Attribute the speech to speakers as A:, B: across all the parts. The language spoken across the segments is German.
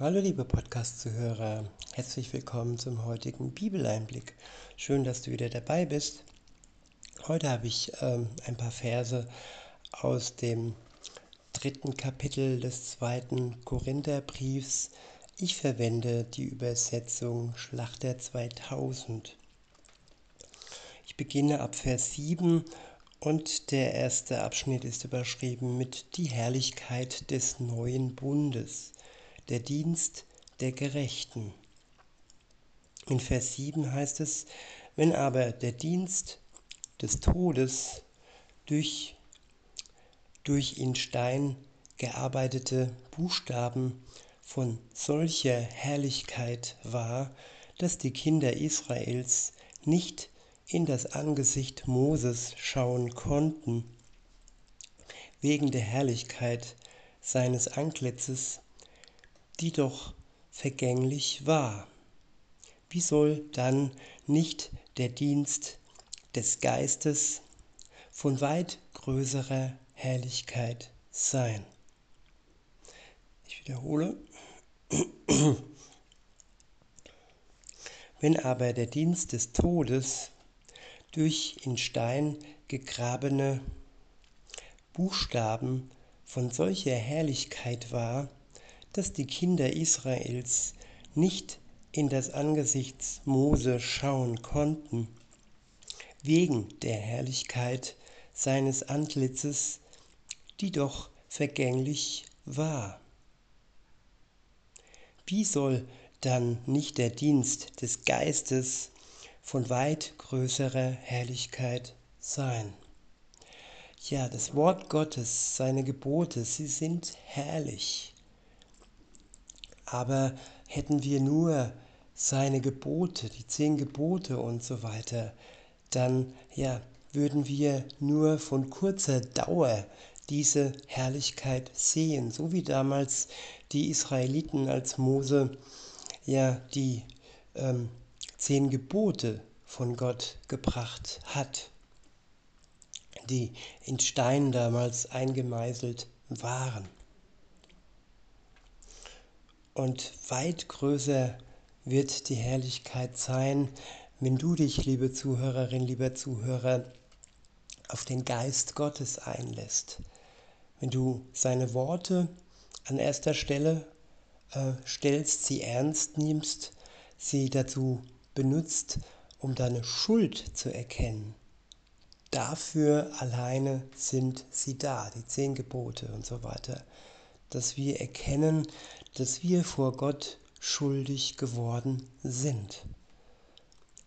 A: Hallo liebe Podcast-Zuhörer, herzlich willkommen zum heutigen Bibeleinblick. Schön, dass du wieder dabei bist. Heute habe ich ähm, ein paar Verse aus dem dritten Kapitel des zweiten Korintherbriefs. Ich verwende die Übersetzung Schlachter 2000. Ich beginne ab Vers 7 und der erste Abschnitt ist überschrieben mit die Herrlichkeit des neuen Bundes der Dienst der Gerechten. In Vers 7 heißt es, wenn aber der Dienst des Todes durch, durch in Stein gearbeitete Buchstaben von solcher Herrlichkeit war, dass die Kinder Israels nicht in das Angesicht Moses schauen konnten, wegen der Herrlichkeit seines Anklitzes die doch vergänglich war. Wie soll dann nicht der Dienst des Geistes von weit größerer Herrlichkeit sein? Ich wiederhole. Wenn aber der Dienst des Todes durch in Stein gegrabene Buchstaben von solcher Herrlichkeit war, dass die Kinder Israels nicht in das Angesicht Mose schauen konnten, wegen der Herrlichkeit seines Antlitzes, die doch vergänglich war. Wie soll dann nicht der Dienst des Geistes von weit größerer Herrlichkeit sein? Ja, das Wort Gottes, seine Gebote, sie sind herrlich. Aber hätten wir nur seine Gebote, die zehn Gebote und so weiter, dann ja, würden wir nur von kurzer Dauer diese Herrlichkeit sehen, so wie damals die Israeliten, als Mose ja die ähm, zehn Gebote von Gott gebracht hat, die in Stein damals eingemeißelt waren. Und weit größer wird die Herrlichkeit sein, wenn du dich, liebe Zuhörerin, lieber Zuhörer, auf den Geist Gottes einlässt. Wenn du seine Worte an erster Stelle äh, stellst, sie ernst nimmst, sie dazu benutzt, um deine Schuld zu erkennen. Dafür alleine sind sie da, die zehn Gebote und so weiter dass wir erkennen, dass wir vor Gott schuldig geworden sind.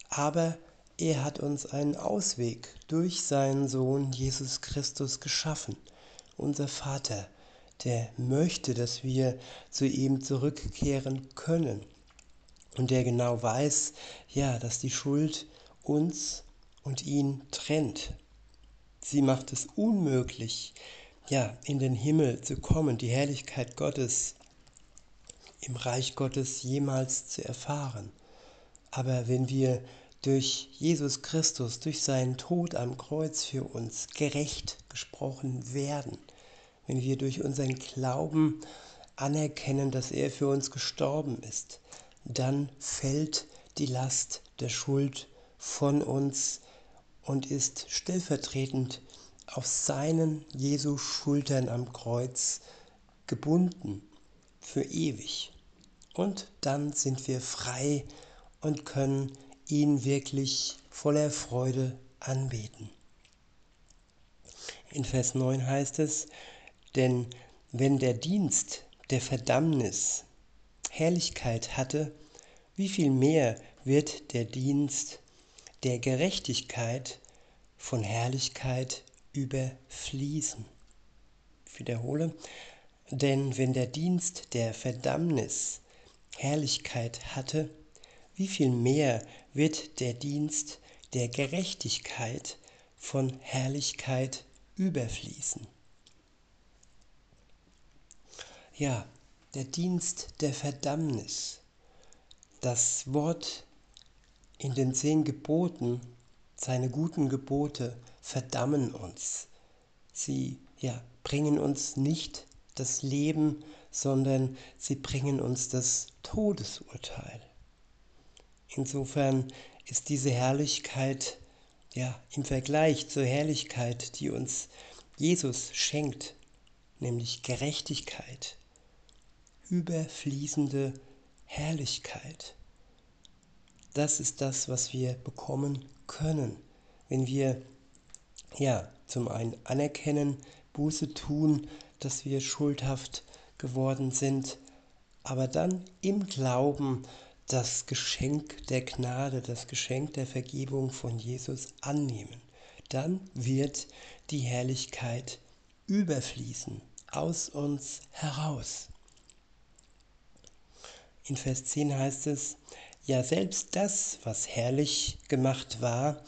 A: Aber er hat uns einen Ausweg durch seinen Sohn Jesus Christus geschaffen, unser Vater, der möchte, dass wir zu ihm zurückkehren können und der genau weiß, ja, dass die Schuld uns und ihn trennt. Sie macht es unmöglich, ja, in den Himmel zu kommen, die Herrlichkeit Gottes im Reich Gottes jemals zu erfahren. Aber wenn wir durch Jesus Christus, durch seinen Tod am Kreuz für uns gerecht gesprochen werden, wenn wir durch unseren Glauben anerkennen, dass er für uns gestorben ist, dann fällt die Last der Schuld von uns und ist stellvertretend auf seinen Jesu Schultern am Kreuz gebunden für ewig. Und dann sind wir frei und können ihn wirklich voller Freude anbeten. In Vers 9 heißt es, denn wenn der Dienst der Verdammnis Herrlichkeit hatte, wie viel mehr wird der Dienst der Gerechtigkeit von Herrlichkeit überfließen. Ich wiederhole, denn wenn der Dienst der Verdammnis Herrlichkeit hatte, wie viel mehr wird der Dienst der Gerechtigkeit von Herrlichkeit überfließen. Ja, der Dienst der Verdammnis. Das Wort in den zehn Geboten, seine guten Gebote, verdammen uns. Sie ja, bringen uns nicht das Leben, sondern sie bringen uns das Todesurteil. Insofern ist diese Herrlichkeit ja im Vergleich zur Herrlichkeit, die uns Jesus schenkt, nämlich Gerechtigkeit, überfließende Herrlichkeit. Das ist das, was wir bekommen können, wenn wir ja zum einen anerkennen, Buße tun, dass wir schuldhaft geworden sind, aber dann im Glauben das Geschenk der Gnade, das Geschenk der Vergebung von Jesus annehmen. Dann wird die Herrlichkeit überfließen aus uns heraus. In Vers 10 heißt es, ja selbst das, was herrlich gemacht war,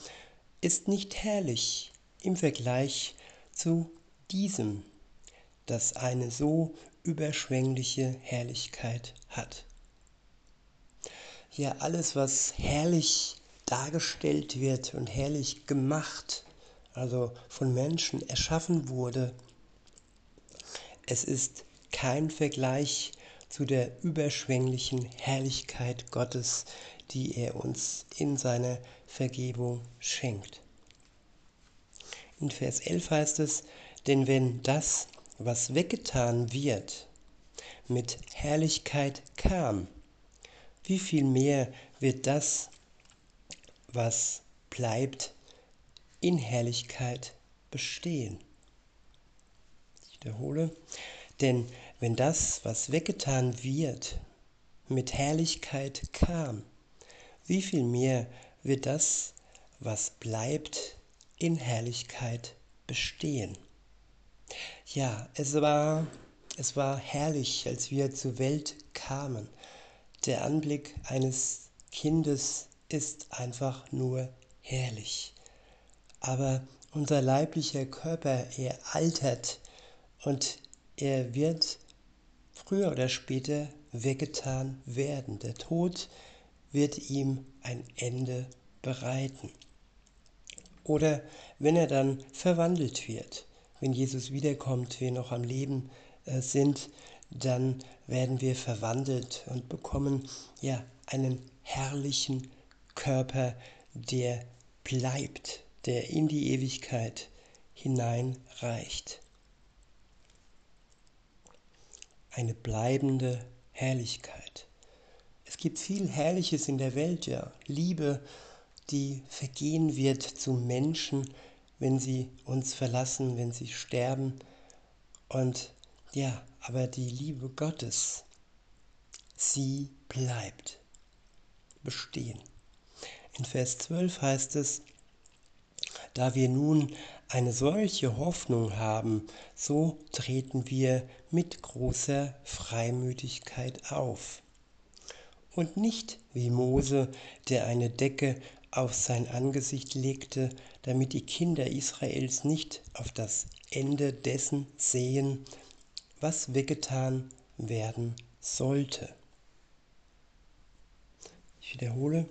A: ist nicht herrlich im Vergleich zu diesem, das eine so überschwängliche Herrlichkeit hat. Ja, alles, was herrlich dargestellt wird und herrlich gemacht, also von Menschen erschaffen wurde, es ist kein Vergleich zu der überschwänglichen Herrlichkeit Gottes, die er uns in seiner Vergebung schenkt. In Vers 11 heißt es, denn wenn das, was weggetan wird, mit Herrlichkeit kam, wie viel mehr wird das, was bleibt, in Herrlichkeit bestehen. Ich wiederhole, denn wenn das, was weggetan wird, mit Herrlichkeit kam, wie viel mehr wird das, was bleibt, in Herrlichkeit bestehen. Ja, es war, es war herrlich, als wir zur Welt kamen. Der Anblick eines Kindes ist einfach nur herrlich. Aber unser leiblicher Körper, er altert und er wird früher oder später weggetan werden. Der Tod wird ihm ein Ende bereiten. Oder wenn er dann verwandelt wird, wenn Jesus wiederkommt, wir noch am Leben äh, sind, dann werden wir verwandelt und bekommen ja einen herrlichen Körper, der bleibt, der in die Ewigkeit hineinreicht. Eine bleibende Herrlichkeit. Es gibt viel Herrliches in der Welt, ja. Liebe, die vergehen wird zu Menschen, wenn sie uns verlassen, wenn sie sterben. Und ja, aber die Liebe Gottes, sie bleibt bestehen. In Vers 12 heißt es, da wir nun eine solche Hoffnung haben, so treten wir mit großer Freimütigkeit auf. Und nicht wie Mose, der eine Decke auf sein Angesicht legte, damit die Kinder Israels nicht auf das Ende dessen sehen, was weggetan werden sollte. Ich wiederhole.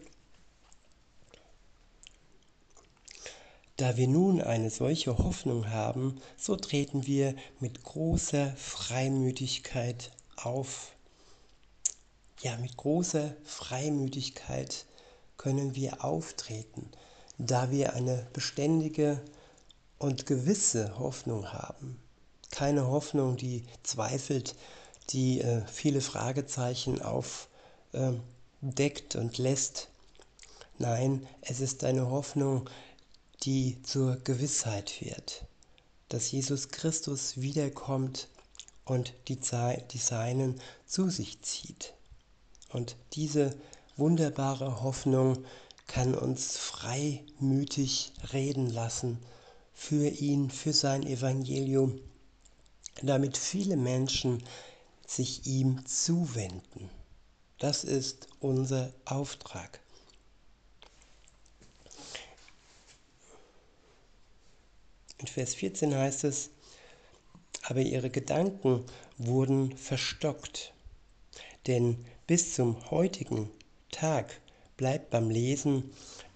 A: Da wir nun eine solche Hoffnung haben, so treten wir mit großer Freimütigkeit auf. Ja, mit großer Freimütigkeit können wir auftreten, da wir eine beständige und gewisse Hoffnung haben. Keine Hoffnung, die zweifelt, die äh, viele Fragezeichen aufdeckt äh, und lässt. Nein, es ist eine Hoffnung, die zur Gewissheit wird, dass Jesus Christus wiederkommt und die, die Seinen zu sich zieht. Und diese wunderbare Hoffnung kann uns freimütig reden lassen für ihn, für sein Evangelium, damit viele Menschen sich ihm zuwenden. Das ist unser Auftrag. In Vers 14 heißt es, aber ihre Gedanken wurden verstockt, denn bis zum heutigen Tag bleibt beim Lesen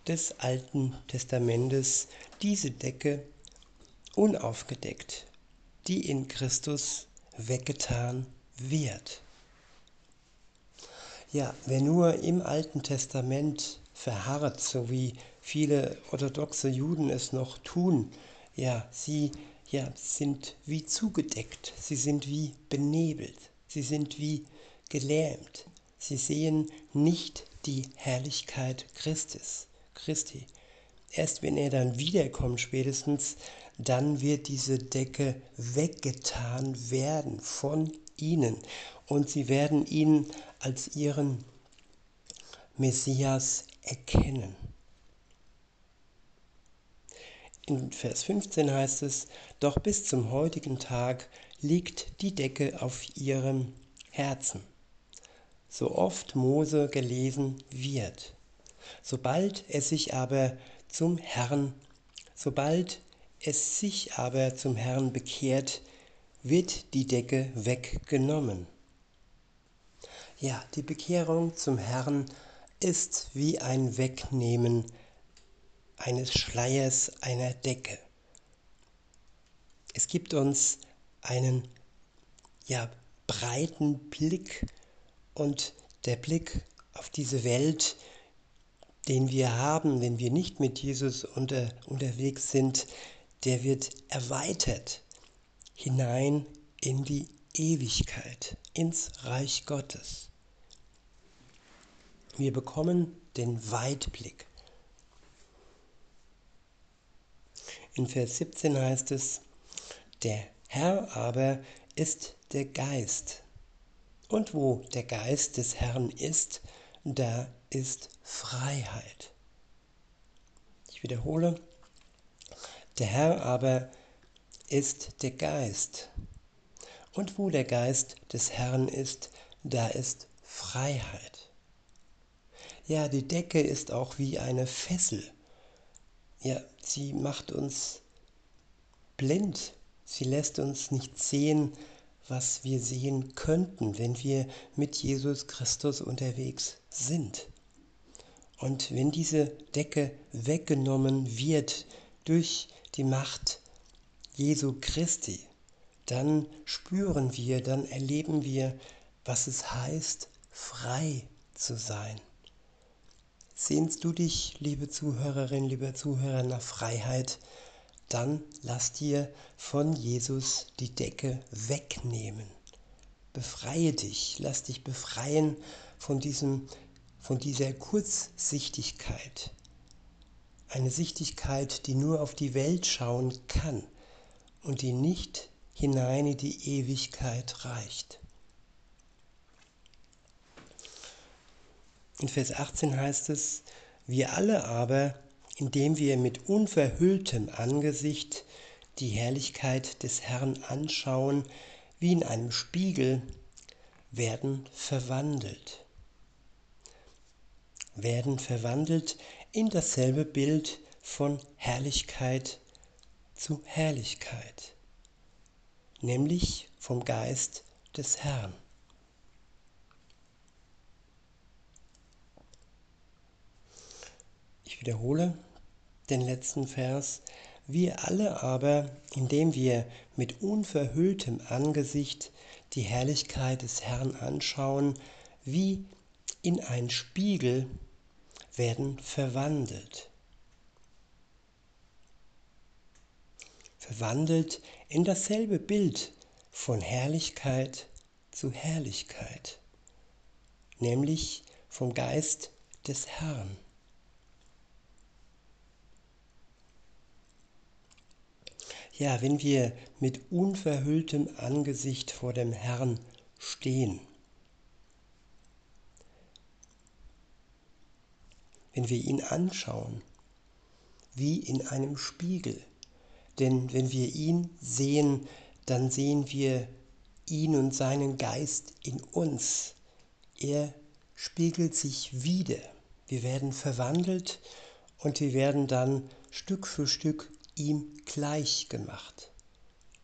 A: des Alten Testamentes diese Decke unaufgedeckt, die in Christus weggetan wird. Ja, wer nur im Alten Testament verharrt, so wie viele orthodoxe Juden es noch tun, ja, sie ja, sind wie zugedeckt, sie sind wie benebelt, sie sind wie gelähmt. Sie sehen nicht die Herrlichkeit Christus, Christi. Erst wenn er dann wiederkommt, spätestens, dann wird diese Decke weggetan werden von ihnen und sie werden ihn als ihren Messias erkennen. In Vers 15 heißt es, doch bis zum heutigen Tag liegt die Decke auf ihrem Herzen, so oft Mose gelesen wird. Sobald es sich aber zum Herrn, sobald es sich aber zum Herrn bekehrt, wird die Decke weggenommen. Ja, die Bekehrung zum Herrn ist wie ein Wegnehmen eines Schleiers einer Decke. Es gibt uns einen ja, breiten Blick und der Blick auf diese Welt, den wir haben, wenn wir nicht mit Jesus unter, unterwegs sind, der wird erweitert hinein in die Ewigkeit, ins Reich Gottes. Wir bekommen den Weitblick. In Vers 17 heißt es, der Herr aber ist der Geist. Und wo der Geist des Herrn ist, da ist Freiheit. Ich wiederhole, der Herr aber ist der Geist. Und wo der Geist des Herrn ist, da ist Freiheit. Ja, die Decke ist auch wie eine Fessel. Ja, sie macht uns blind. Sie lässt uns nicht sehen, was wir sehen könnten, wenn wir mit Jesus Christus unterwegs sind. Und wenn diese Decke weggenommen wird durch die Macht Jesu Christi, dann spüren wir, dann erleben wir, was es heißt, frei zu sein. Sehnst du dich, liebe Zuhörerin, lieber Zuhörer, nach Freiheit, dann lass dir von Jesus die Decke wegnehmen. Befreie dich, lass dich befreien von, diesem, von dieser Kurzsichtigkeit. Eine Sichtigkeit, die nur auf die Welt schauen kann und die nicht hinein in die Ewigkeit reicht. In Vers 18 heißt es, wir alle aber, indem wir mit unverhülltem Angesicht die Herrlichkeit des Herrn anschauen, wie in einem Spiegel, werden verwandelt. Werden verwandelt in dasselbe Bild von Herrlichkeit zu Herrlichkeit nämlich vom Geist des Herrn. Ich wiederhole den letzten Vers. Wir alle aber, indem wir mit unverhülltem Angesicht die Herrlichkeit des Herrn anschauen, wie in ein Spiegel, werden verwandelt. Verwandelt in dasselbe Bild von Herrlichkeit zu Herrlichkeit, nämlich vom Geist des Herrn. Ja, wenn wir mit unverhülltem Angesicht vor dem Herrn stehen, wenn wir ihn anschauen, wie in einem Spiegel, denn wenn wir ihn sehen, dann sehen wir ihn und seinen Geist in uns. Er spiegelt sich wieder. Wir werden verwandelt und wir werden dann Stück für Stück ihm gleich gemacht.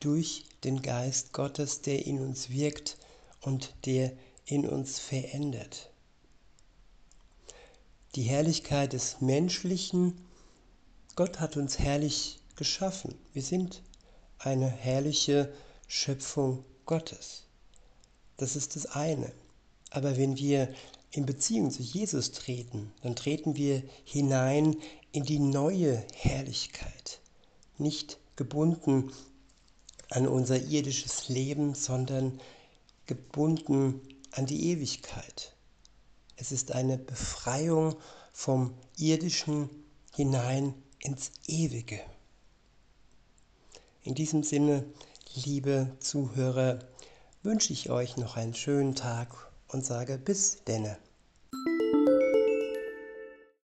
A: Durch den Geist Gottes, der in uns wirkt und der in uns verändert. Die Herrlichkeit des Menschlichen, Gott hat uns herrlich geschaffen. Wir, wir sind eine herrliche Schöpfung Gottes. Das ist das eine. Aber wenn wir in Beziehung zu Jesus treten, dann treten wir hinein in die neue Herrlichkeit. Nicht gebunden an unser irdisches Leben, sondern gebunden an die Ewigkeit. Es ist eine Befreiung vom irdischen hinein ins Ewige. In diesem Sinne, liebe Zuhörer, wünsche ich euch noch einen schönen Tag und sage bis denne.